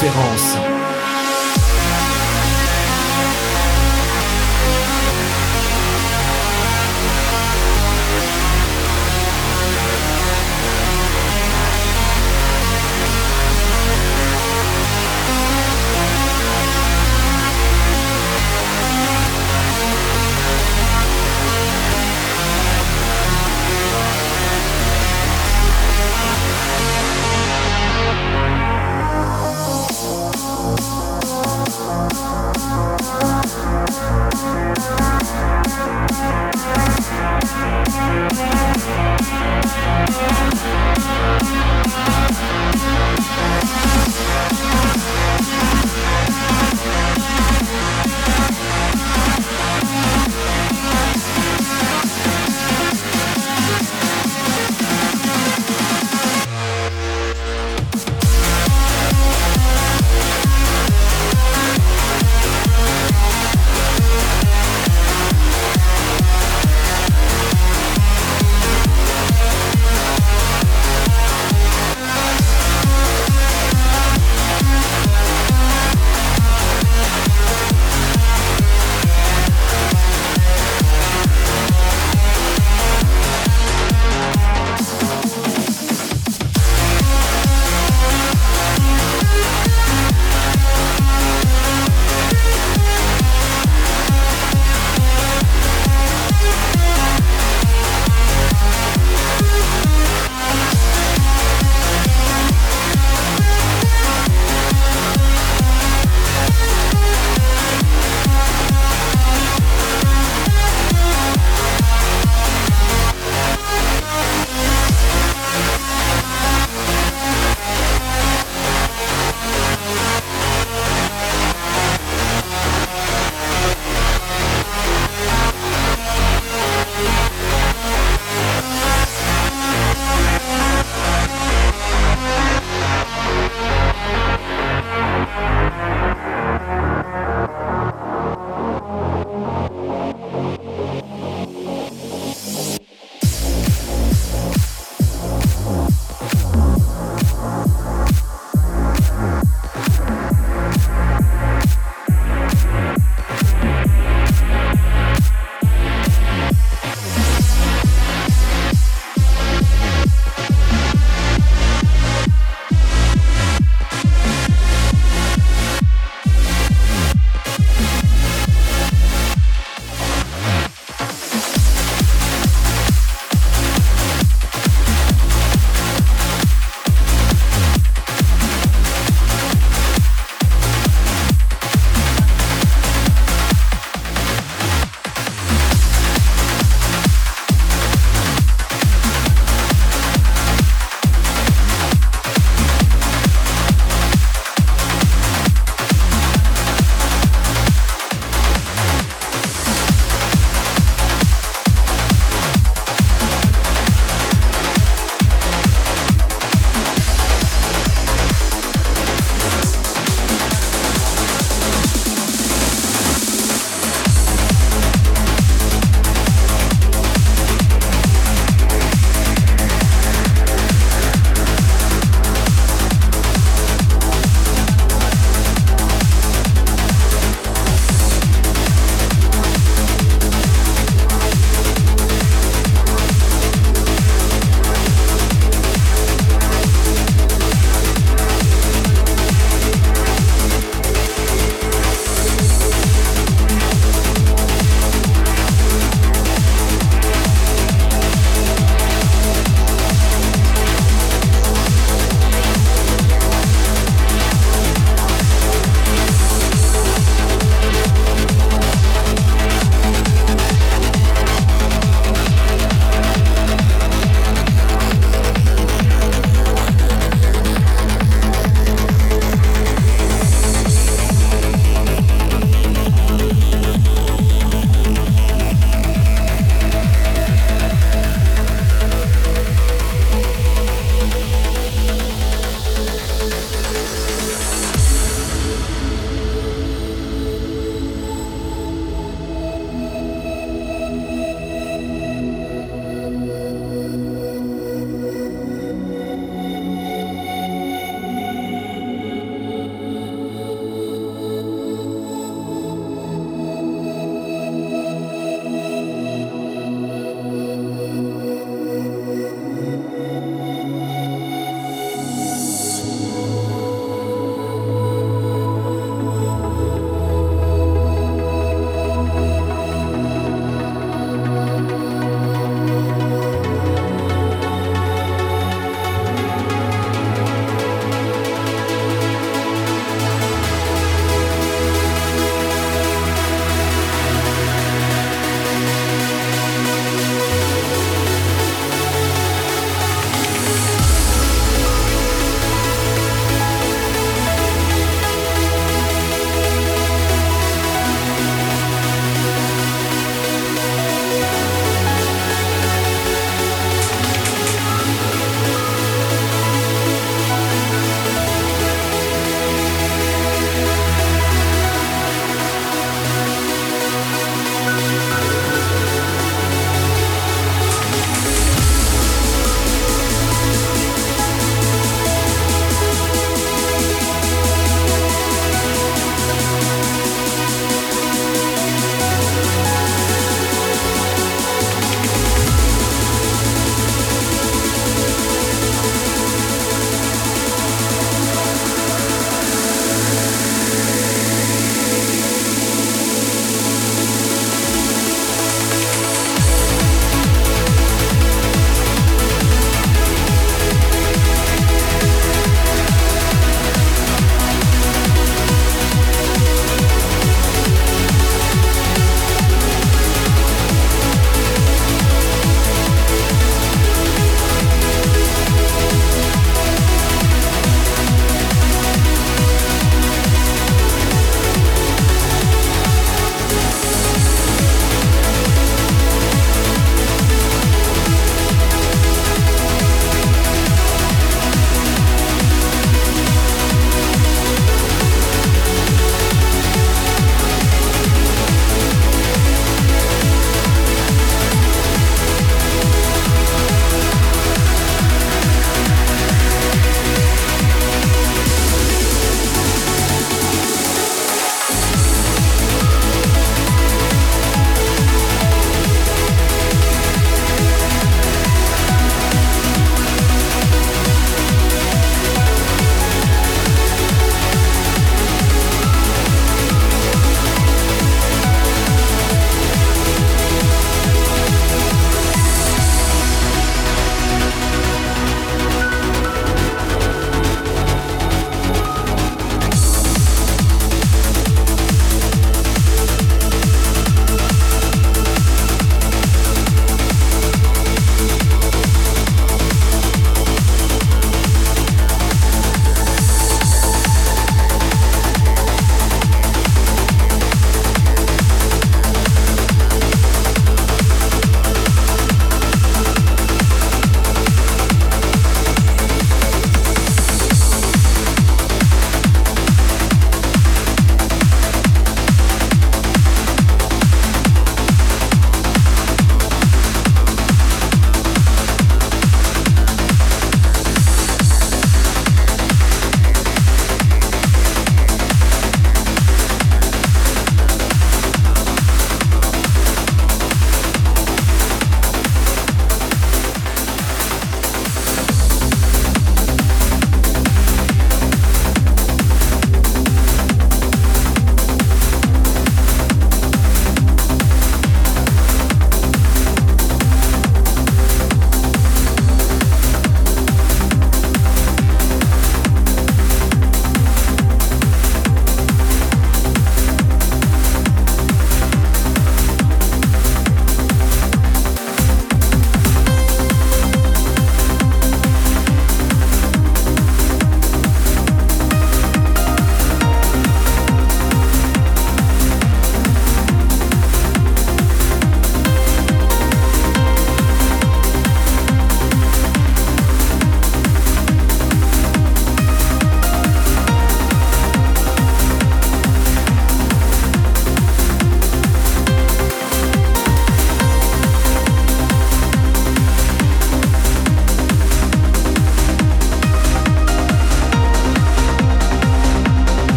Transconférence.